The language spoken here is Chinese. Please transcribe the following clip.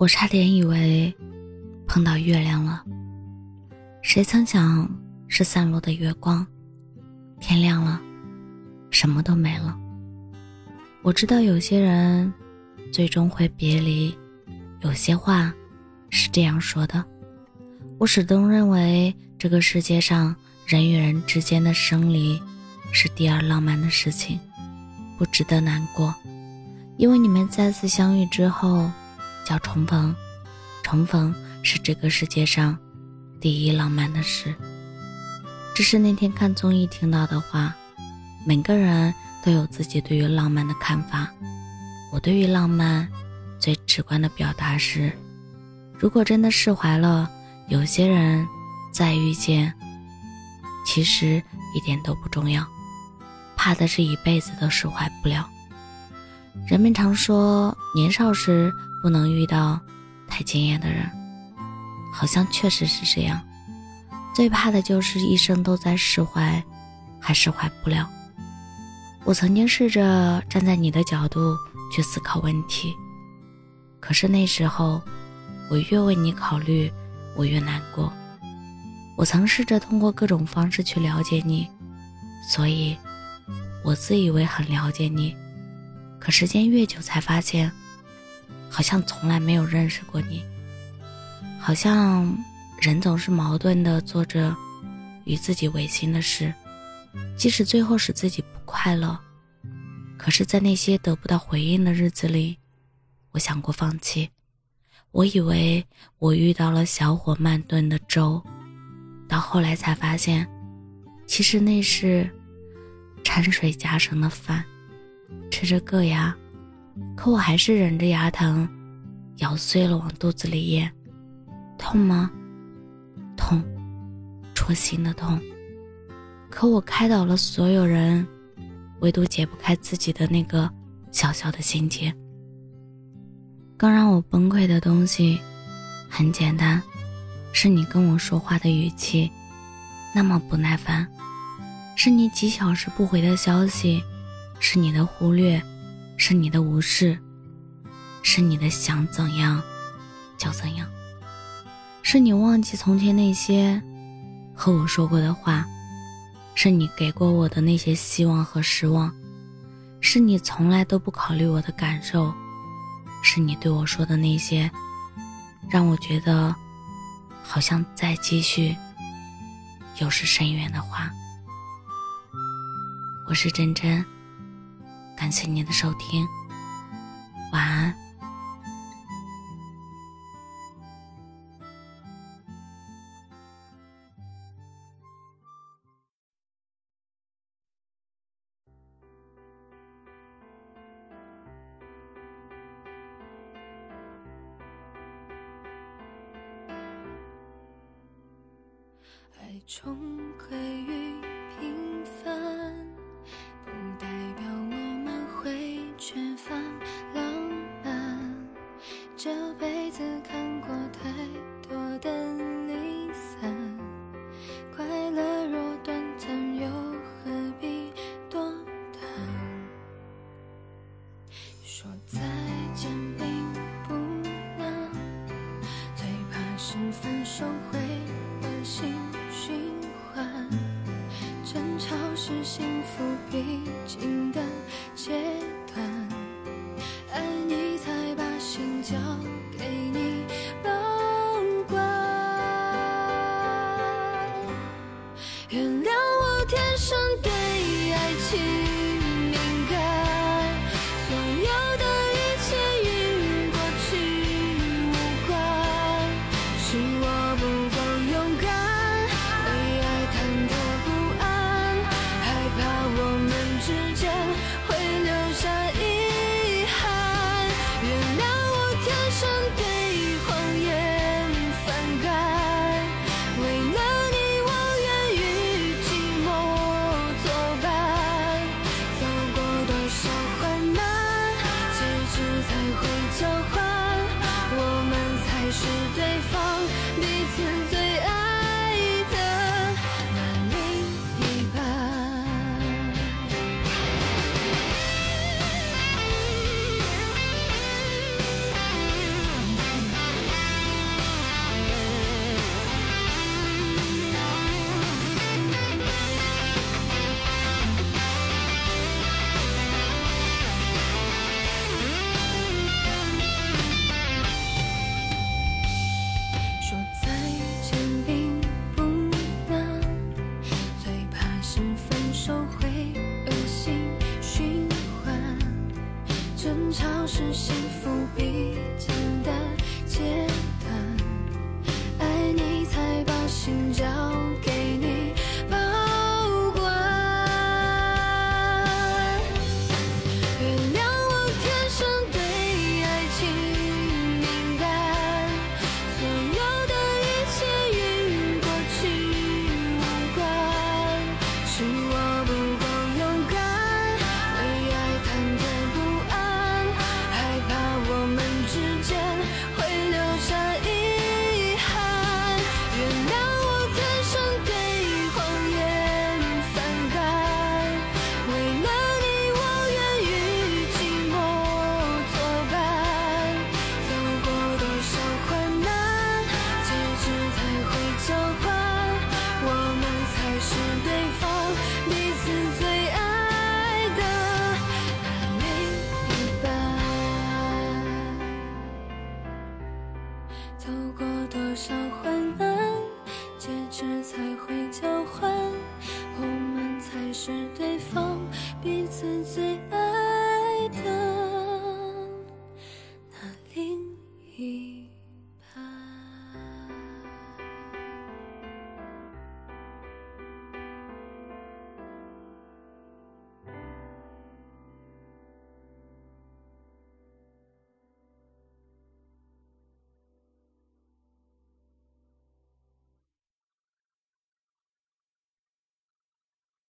我差点以为碰到月亮了，谁曾想是散落的月光。天亮了，什么都没了。我知道有些人最终会别离，有些话是这样说的。我始终认为这个世界上人与人之间的生离是第二浪漫的事情，不值得难过，因为你们再次相遇之后。叫重逢，重逢是这个世界上第一浪漫的事。这是那天看综艺听到的话。每个人都有自己对于浪漫的看法。我对于浪漫最直观的表达是：如果真的释怀了，有些人再遇见，其实一点都不重要。怕的是一辈子都释怀不了。人们常说，年少时。不能遇到太惊艳的人，好像确实是这样。最怕的就是一生都在释怀，还释怀不了。我曾经试着站在你的角度去思考问题，可是那时候我越为你考虑，我越难过。我曾试着通过各种方式去了解你，所以我自以为很了解你，可时间越久，才发现。好像从来没有认识过你，好像人总是矛盾的做着与自己违心的事，即使最后使自己不快乐，可是，在那些得不到回应的日子里，我想过放弃。我以为我遇到了小火慢炖的粥，到后来才发现，其实那是掺水夹成的饭，吃着硌牙。可我还是忍着牙疼，咬碎了往肚子里咽。痛吗？痛，戳心的痛。可我开导了所有人，唯独解不开自己的那个小小的心结。更让我崩溃的东西，很简单，是你跟我说话的语气，那么不耐烦，是你几小时不回的消息，是你的忽略。是你的无视，是你的想怎样就怎样，是你忘记从前那些和我说过的话，是你给过我的那些希望和失望，是你从来都不考虑我的感受，是你对我说的那些让我觉得好像再继续又是深渊的话。我是真真。感谢您的收听，晚安。爱终归这辈子看过太多的离散，快乐若短暂，又何必多谈？说再见并不难，最怕是分手会恶性循环。争吵是幸福我吵